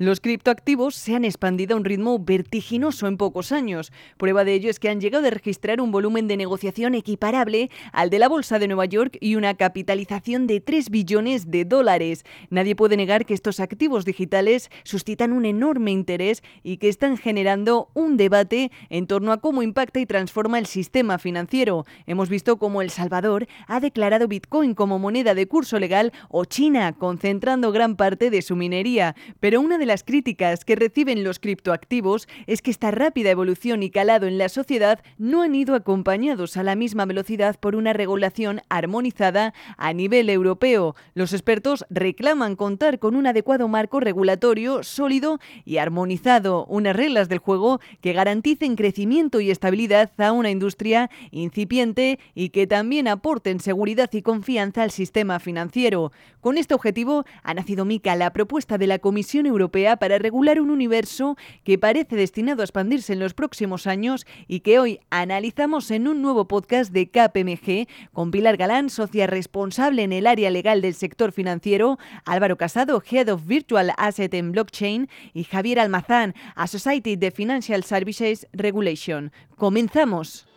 Los criptoactivos se han expandido a un ritmo vertiginoso en pocos años. Prueba de ello es que han llegado a registrar un volumen de negociación equiparable al de la Bolsa de Nueva York y una capitalización de 3 billones de dólares. Nadie puede negar que estos activos digitales suscitan un enorme interés y que están generando un debate en torno a cómo impacta y transforma el sistema financiero. Hemos visto cómo El Salvador ha declarado Bitcoin como moneda de curso legal o China concentrando gran parte de su minería. Pero una de las críticas que reciben los criptoactivos es que esta rápida evolución y calado en la sociedad no han ido acompañados a la misma velocidad por una regulación armonizada a nivel europeo. Los expertos reclaman contar con un adecuado marco regulatorio sólido y armonizado, unas reglas del juego que garanticen crecimiento y estabilidad a una industria incipiente y que también aporten seguridad y confianza al sistema financiero. Con este objetivo ha nacido MICA, la propuesta de la Comisión Europea para regular un universo que parece destinado a expandirse en los próximos años y que hoy analizamos en un nuevo podcast de KPMG con Pilar Galán, socia responsable en el área legal del sector financiero, Álvaro Casado, Head of Virtual Asset en Blockchain y Javier Almazán, a Society de Financial Services Regulation. Comenzamos.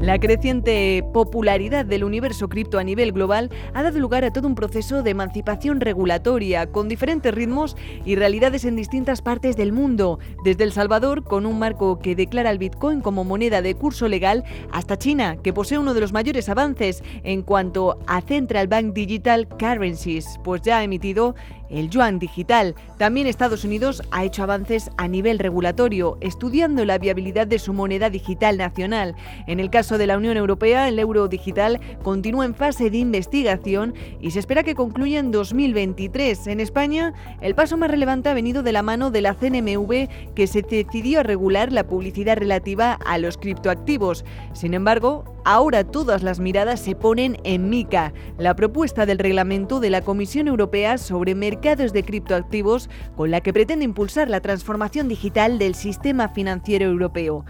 La creciente popularidad del universo cripto a nivel global ha dado lugar a todo un proceso de emancipación regulatoria con diferentes ritmos y realidades en distintas partes del mundo, desde El Salvador con un marco que declara el Bitcoin como moneda de curso legal hasta China, que posee uno de los mayores avances en cuanto a Central Bank Digital Currencies, pues ya ha emitido el yuan digital. También Estados Unidos ha hecho avances a nivel regulatorio, estudiando la viabilidad de su moneda digital nacional. En el caso de la Unión Europea, el euro digital continúa en fase de investigación y se espera que concluya en 2023. En España, el paso más relevante ha venido de la mano de la CNMV, que se decidió a regular la publicidad relativa a los criptoactivos. Sin embargo, ahora todas las miradas se ponen en MICA, la propuesta del reglamento de la Comisión Europea sobre mercados de criptoactivos con la que pretende impulsar la transformación digital del sistema financiero europeo.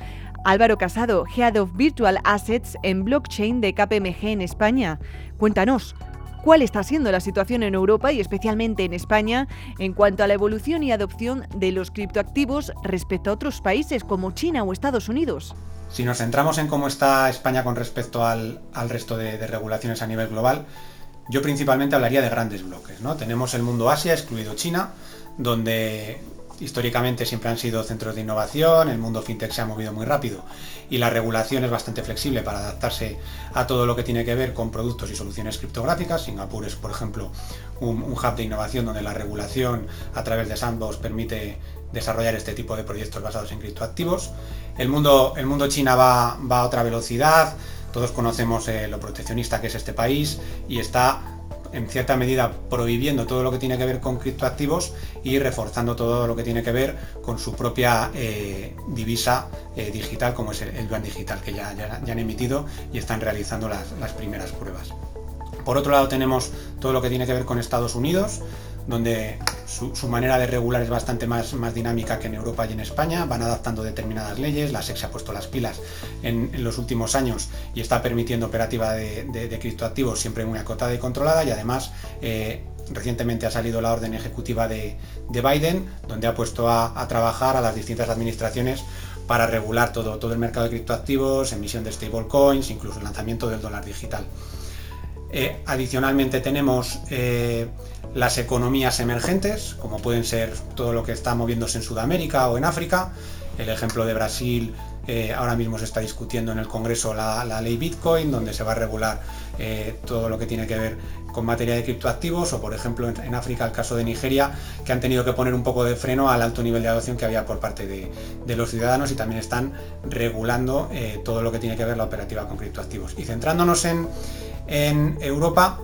Álvaro Casado, Head of Virtual Assets en Blockchain de KPMG en España. Cuéntanos, ¿cuál está siendo la situación en Europa y especialmente en España en cuanto a la evolución y adopción de los criptoactivos respecto a otros países como China o Estados Unidos? Si nos centramos en cómo está España con respecto al, resto de, de regulaciones a nivel global, yo principalmente hablaría de grandes bloques. ¿no? Tenemos el mundo Asia, excluido China, donde históricamente siempre han sido centros de innovación, el mundo fintech se ha movido muy rápido y la regulación es bastante flexible para adaptarse a todo lo que tiene que ver con productos y soluciones criptográficas. Singapur es, por ejemplo, un, hub de innovación donde la regulación a través de Sandbox permite desarrollar este tipo de proyectos basados en criptoactivos. El mundo, el mundo China va, a otra velocidad, todos conocemos eh, lo proteccionista que es este país y está en cierta medida prohibiendo todo lo que tiene que ver con criptoactivos y reforzando todo lo que tiene que ver con su propia eh, divisa eh, digital como es el, yuan digital que ya, ya, han emitido y están realizando las, las primeras pruebas. Por otro lado tenemos todo lo que tiene que ver con Estados Unidos, donde su, manera de regular es bastante más, más, dinámica que en Europa y en España, van adaptando determinadas leyes, la SEC se ha puesto las pilas en, los últimos años y está permitiendo operativa de, criptoactivos siempre muy acotada y controlada y además eh, recientemente ha salido la orden ejecutiva de, Biden, donde ha puesto a, trabajar a las distintas administraciones para regular todo, todo el mercado de criptoactivos, emisión de stablecoins, incluso el lanzamiento del dólar digital. Eh, adicionalmente tenemos eh, las economías emergentes, como pueden ser todo lo que está moviéndose en Sudamérica o en África. El ejemplo de Brasil, eh, ahora mismo se está discutiendo en el Congreso la, ley Bitcoin, donde se va a regular todo lo que tiene que ver con materia de criptoactivos, o por ejemplo en, África el caso de Nigeria, que han tenido que poner un poco de freno al alto nivel de adopción que había por parte de, los ciudadanos y también están regulando todo lo que tiene que ver la operativa con criptoactivos. Y centrándonos en, en Europa,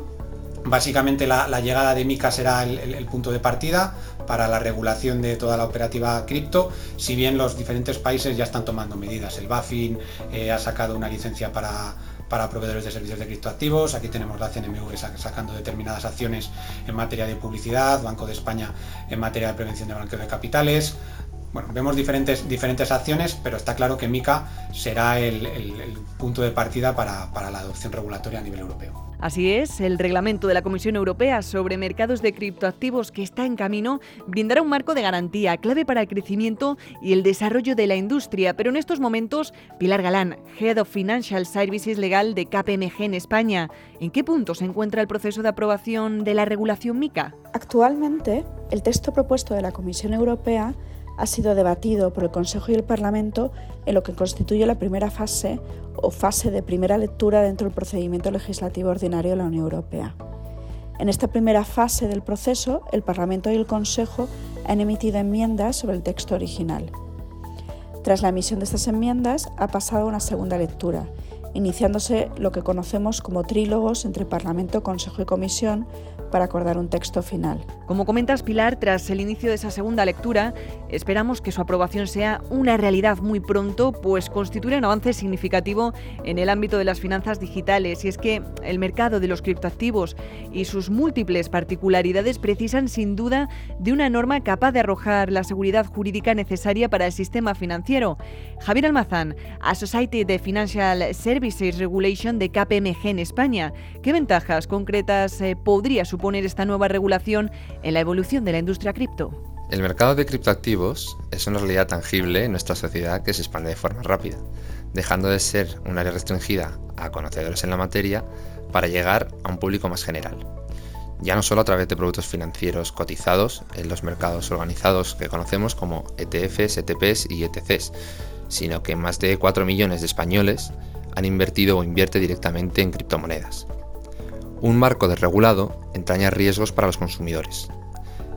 básicamente la, llegada de MICA será el, punto de partida para la regulación de toda la operativa cripto, si bien los diferentes países ya están tomando medidas. El BaFin eh, ha sacado una licencia para, proveedores de servicios de criptoactivos, aquí tenemos la CNMV sacando determinadas acciones en materia de publicidad, Banco de España en materia de prevención de blanqueo de capitales, bueno, vemos diferentes, diferentes acciones, pero está claro que MICA será el, punto de partida para, para la adopción regulatoria a nivel europeo. Así es, el reglamento de la Comisión Europea sobre mercados de criptoactivos que está en camino brindará un marco de garantía clave para el crecimiento y el desarrollo de la industria. Pero en estos momentos, Pilar Galán, Head of Financial Services Legal de KPMG en España, ¿en qué punto se encuentra el proceso de aprobación de la regulación MICA? Actualmente, el texto propuesto de la Comisión Europea ha sido debatido por el Consejo y el Parlamento en lo que constituye la primera fase o fase de primera lectura dentro del procedimiento legislativo ordinario de la Unión Europea. En esta primera fase del proceso, el Parlamento y el Consejo han emitido enmiendas sobre el texto original. Tras la emisión de estas enmiendas, ha pasado una segunda lectura, iniciándose lo que conocemos como trílogos entre Parlamento, Consejo y Comisión para acordar un texto final. Como comentas, Pilar, tras el inicio de esa segunda lectura, esperamos que su aprobación sea una realidad muy pronto, pues constituirá un avance significativo en el ámbito de las finanzas digitales. Y es que el mercado de los criptoactivos y sus múltiples particularidades precisan sin duda de una norma capaz de arrojar la seguridad jurídica necesaria para el sistema financiero. Javier Almazán, a Society de Financial Services Regulation de KPMG en España, ¿qué ventajas concretas eh, podría suponer suponer esta nueva regulación en la evolución de la industria cripto? El mercado de criptoactivos es una realidad tangible en nuestra sociedad que se expande de forma rápida, dejando de ser un área restringida a conocedores en la materia para llegar a un público más general. Ya no solo a través de productos financieros cotizados en los mercados organizados que conocemos como ETFs, ETPs y ETCs, sino que más de 4 millones de españoles han invertido o invierte directamente en criptomonedas. Un marco desregulado entraña riesgos para los consumidores.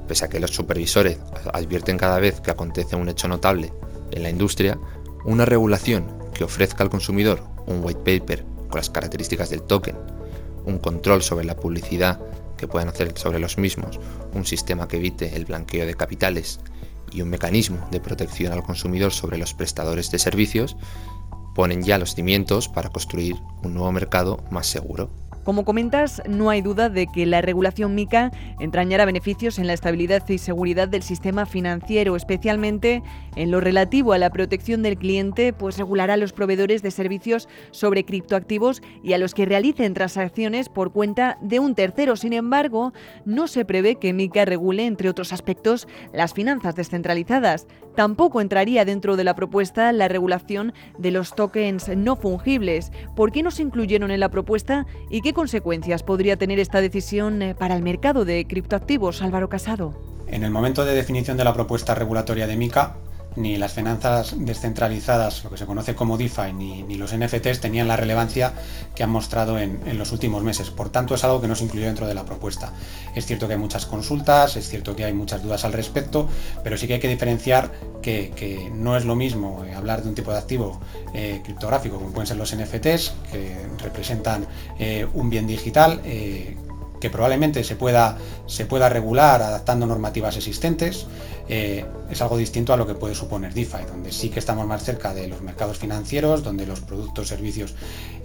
Pese a que los supervisores advierten cada vez que acontece un hecho notable en la industria, una regulación que ofrezca al consumidor un white paper con las características del token, un control sobre la publicidad que puedan hacer sobre los mismos, un sistema que evite el blanqueo de capitales y un mecanismo de protección al consumidor sobre los prestadores de servicios, ponen ya los cimientos para construir un nuevo mercado más seguro. Como comentas, no hay duda de que la regulación MICA entrañará beneficios en la estabilidad y seguridad del sistema financiero, especialmente en lo relativo a la protección del cliente, pues regulará a los proveedores de servicios sobre criptoactivos y a los que realicen transacciones por cuenta de un tercero. Sin embargo, no se prevé que MICA regule, entre otros aspectos, las finanzas descentralizadas. Tampoco entraría dentro de la propuesta la regulación de los tokens no fungibles. ¿Por qué no se incluyeron en la propuesta y qué ¿Qué consecuencias podría tener esta decisión eh, para el mercado de criptoactivos, Álvaro Casado? En el momento de definición de la propuesta regulatoria de MICA, ni las finanzas descentralizadas, lo que se conoce como DeFi, ni, los NFTs tenían la relevancia que han mostrado en, los últimos meses. Por tanto, es algo que no se incluyó dentro de la propuesta. Es cierto que hay muchas consultas, es cierto que hay muchas dudas al respecto, pero sí que hay que diferenciar que, no es lo mismo eh, hablar de un tipo de activo eh, criptográfico, como pueden ser los NFTs, que representan eh, un bien digital que probablemente se pueda, se pueda regular adaptando normativas existentes, eh, es algo distinto a lo que puede suponer DeFi, donde sí que estamos más cerca de los mercados financieros, donde los productos, servicios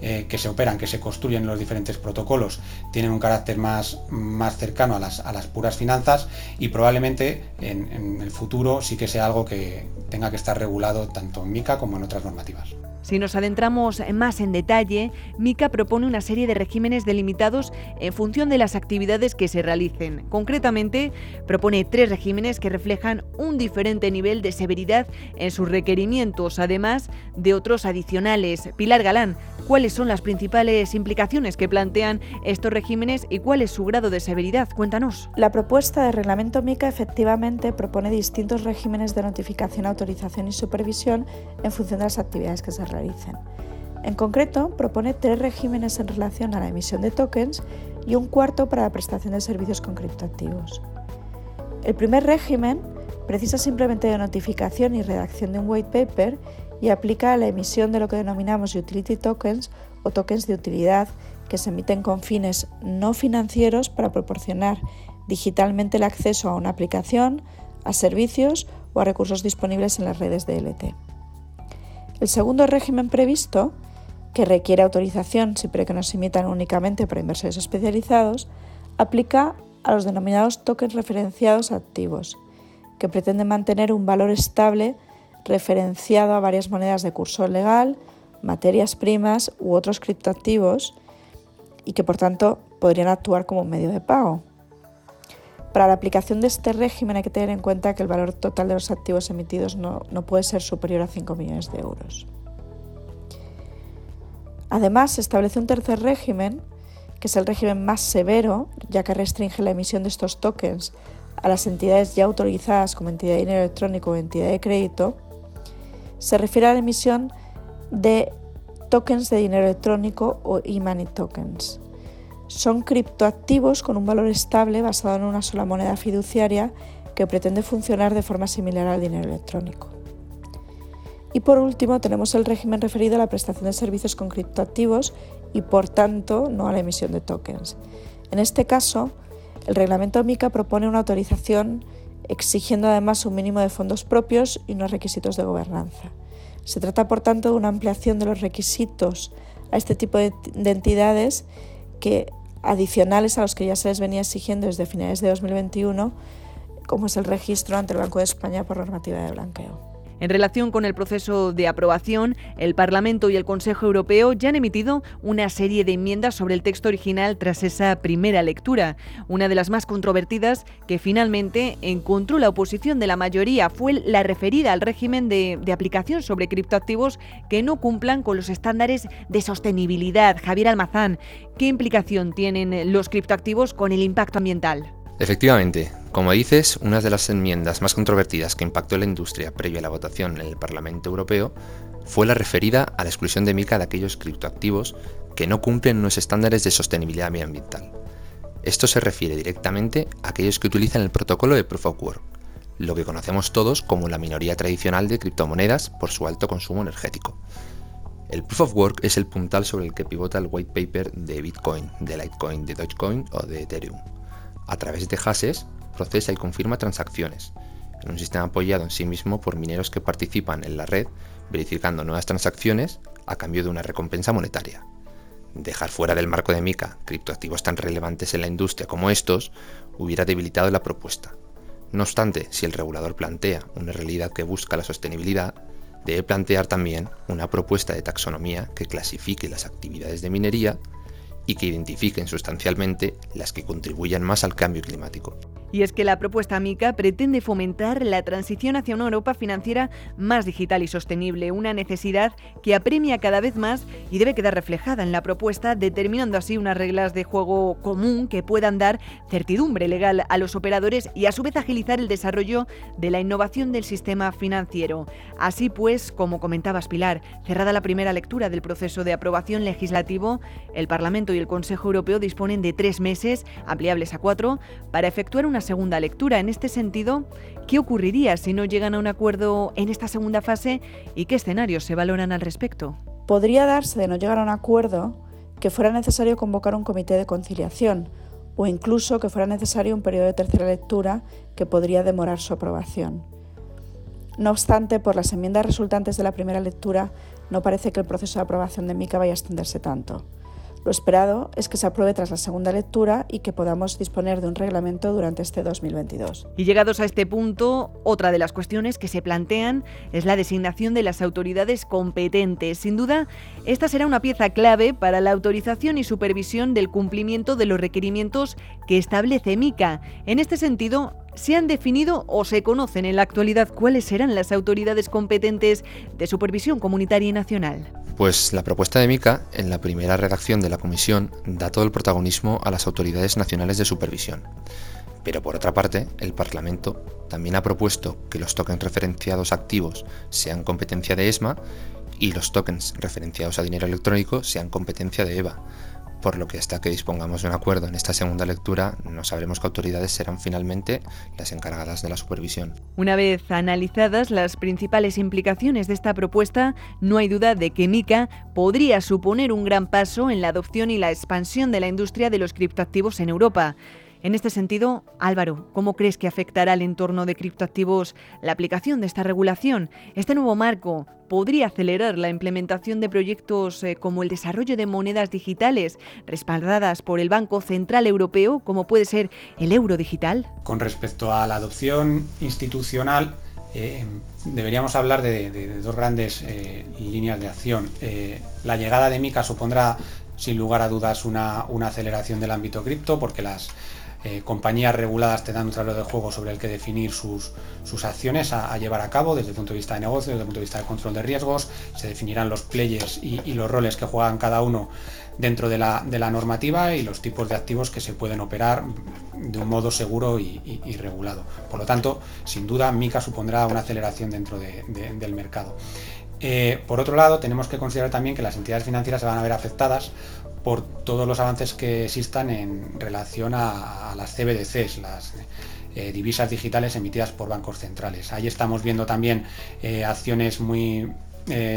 eh, que se operan, que se construyen en los diferentes protocolos, tienen un carácter más, más cercano a las, a las puras finanzas y probablemente en, en el futuro sí que sea algo que tenga que estar regulado tanto en MICA como en otras normativas. Si nos adentramos más en detalle, MICA propone una serie de regímenes delimitados en función de las actividades que se realicen. Concretamente, propone tres regímenes que reflejan un diferente nivel de severidad en sus requerimientos, además de otros adicionales. Pilar Galán, ¿cuáles son las principales implicaciones que plantean estos regímenes y cuál es su grado de severidad? Cuéntanos. La propuesta de reglamento MICA efectivamente propone distintos regímenes de notificación, autorización y supervisión en función de las actividades que se realizan. En concreto, propone tres regímenes en relación a la emisión de tokens y un cuarto para la prestación de servicios con criptoactivos. El primer régimen precisa simplemente de notificación y redacción de un white paper y aplica a la emisión de lo que denominamos utility tokens o tokens de utilidad que se emiten con fines no financieros para proporcionar digitalmente el acceso a una aplicación, a servicios o a recursos disponibles en las redes de LT. El segundo régimen previsto, que requiere autorización siempre que no se emitan únicamente para inversores especializados, aplica a los denominados tokens referenciados activos. Que pretende mantener un valor estable referenciado a varias monedas de curso legal, materias primas u otros criptoactivos y que por tanto podrían actuar como un medio de pago. Para la aplicación de este régimen hay que tener en cuenta que el valor total de los activos emitidos no, puede ser superior a 5 millones de euros. Además, se establece un tercer régimen, que es el régimen más severo, ya que restringe la emisión de estos tokens a las entidades ya autorizadas como entidad de dinero electrónico o entidad de crédito. Se refiere a la emisión de tokens de dinero electrónico o e-money tokens. Son criptoactivos con un valor estable basado en una sola moneda fiduciaria que pretende funcionar de forma similar al dinero electrónico. Y por último tenemos el régimen referido a la prestación de servicios con criptoactivos y por tanto no a la emisión de tokens. En este caso, el reglamento MICA propone una autorización exigiendo además un mínimo de fondos propios y unos requisitos de gobernanza. Se trata por tanto de una ampliación de los requisitos a este tipo de, entidades que adicionales a los que ya se les venía exigiendo desde finales de 2021, como es el registro ante el Banco de España por normativa de blanqueo. En relación con el proceso de aprobación, el Parlamento y el Consejo Europeo ya han emitido una serie de enmiendas sobre el texto original tras esa primera lectura. Una de las más controvertidas que finalmente encontró la oposición de la mayoría fue la referida al régimen de, de aplicación sobre criptoactivos que no cumplan con los estándares de sostenibilidad. Javier Almazán, ¿qué implicación tienen los criptoactivos con el impacto ambiental? Efectivamente, como dices, una de las enmiendas más controvertidas que impactó la industria previa a la votación en el Parlamento Europeo fue la referida a la exclusión de MICA de aquellos criptoactivos que no cumplen unos estándares de sostenibilidad medioambiental. Esto se refiere directamente a aquellos que utilizan el protocolo de Proof of Work, lo que conocemos todos como la minoría tradicional de criptomonedas por su alto consumo energético. El Proof of Work es el puntal sobre el que pivota el white paper de Bitcoin, de Litecoin, de Dogecoin o de Ethereum. A través de hashes, procesa y confirma transacciones, en un sistema apoyado en sí mismo por mineros que participan en la red verificando nuevas transacciones a cambio de una recompensa monetaria. Dejar fuera del marco de MICA criptoactivos tan relevantes en la industria como estos hubiera debilitado la propuesta. No obstante, si el regulador plantea una realidad que busca la sostenibilidad, debe plantear también una propuesta de taxonomía que clasifique las actividades de minería y que identifiquen sustancialmente las que contribuyan más al cambio climático. Y es que la propuesta MICA pretende fomentar la transición hacia una Europa financiera más digital y sostenible, una necesidad que apremia cada vez más y debe quedar reflejada en la propuesta, determinando así unas reglas de juego común que puedan dar certidumbre legal a los operadores y a su vez agilizar el desarrollo de la innovación del sistema financiero. Así pues, como comentabas Pilar, cerrada la primera lectura del proceso de aprobación legislativo, el Parlamento y el Consejo Europeo disponen de tres meses, ampliables a cuatro, para efectuar una segunda lectura. En este sentido, ¿qué ocurriría si no llegan a un acuerdo en esta segunda fase y qué escenarios se valoran al respecto? Podría darse de no llegar a un acuerdo que fuera necesario convocar un comité de conciliación o incluso que fuera necesario un periodo de tercera lectura que podría demorar su aprobación. No obstante, por las enmiendas resultantes de la primera lectura, no parece que el proceso de aprobación de MICA vaya a extenderse tanto. Lo esperado es que se apruebe tras la segunda lectura y que podamos disponer de un reglamento durante este 2022. Y llegados a este punto, otra de las cuestiones que se plantean es la designación de las autoridades competentes. Sin duda, esta será una pieza clave para la autorización y supervisión del cumplimiento de los requerimientos que establece MICA. En este sentido, ¿Se han definido o se conocen en la actualidad cuáles serán las autoridades competentes de supervisión comunitaria y nacional? Pues la propuesta de MICA, en la primera redacción de la Comisión, da todo el protagonismo a las autoridades nacionales de supervisión. Pero por otra parte, el Parlamento también ha propuesto que los tokens referenciados activos sean competencia de ESMA y los tokens referenciados a dinero electrónico sean competencia de EVA, por lo que hasta que dispongamos de un acuerdo en esta segunda lectura no sabremos qué autoridades serán finalmente las encargadas de la supervisión. Una vez analizadas las principales implicaciones de esta propuesta, no hay duda de que MICA podría suponer un gran paso en la adopción y la expansión de la industria de los criptoactivos en Europa. En este sentido, Álvaro, ¿cómo crees que afectará al entorno de criptoactivos la aplicación de esta regulación? ¿Este nuevo marco podría acelerar la implementación de proyectos eh, como el desarrollo de monedas digitales respaldadas por el Banco Central Europeo, como puede ser el euro digital? Con respecto a la adopción institucional, eh, deberíamos hablar de, dos grandes eh, líneas de acción. la llegada de MICA supondrá, sin lugar a dudas, una, una aceleración del ámbito cripto, porque las eh, compañías reguladas te dan un tablero de juego sobre el que definir sus, acciones a, llevar a cabo desde el punto de vista de negocio, desde el punto de vista de control de riesgos, se definirán los players y, los roles que juegan cada uno dentro de la, normativa y los tipos de activos que se pueden operar de un modo seguro y, regulado. Por lo tanto, sin duda, MICA supondrá una aceleración dentro del mercado. Eh, por otro lado, tenemos que considerar también que las entidades financieras se van a ver afectadas por todos los avances que existan en relación a, las CBDCs, las eh, divisas digitales emitidas por bancos centrales. Ahí estamos viendo también eh, acciones muy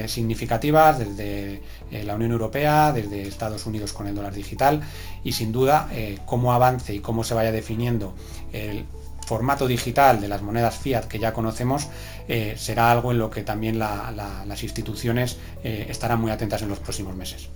significativas desde la Unión Europea, desde Estados Unidos con el dólar digital y sin duda cómo avance y cómo se vaya definiendo el formato digital de las monedas fiat que ya conocemos será algo en lo que también las instituciones estarán muy atentas en los próximos meses.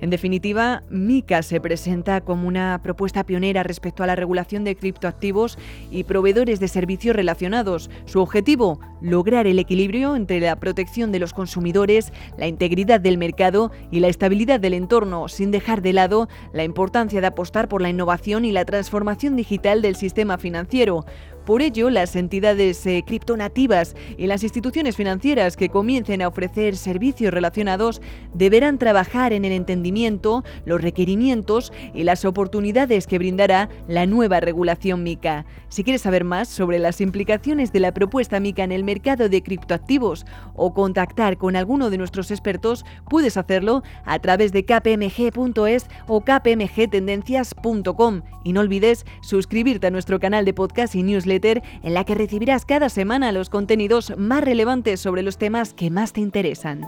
En definitiva, MICA se presenta como una propuesta pionera respecto a la regulación de criptoactivos y proveedores de servicios relacionados. Su objetivo, lograr el equilibrio entre la protección de los consumidores, la integridad del mercado y la estabilidad del entorno, sin dejar de lado la importancia de apostar por la innovación y la transformación digital del sistema financiero. Por ello, las entidades eh, criptonativas y las instituciones financieras que comiencen a ofrecer servicios relacionados deberán trabajar en el entendimiento, los requerimientos y las oportunidades que brindará la nueva regulación MICA. Si quieres saber más sobre las implicaciones de la propuesta MICA en el mercado de criptoactivos o contactar con alguno de nuestros expertos, puedes hacerlo a través de kpmg.es o kpmgtendencias.com. Y no olvides suscribirte a nuestro canal de podcast y en la que recibirás cada semana los contenidos más relevantes sobre los temas que más te interesan.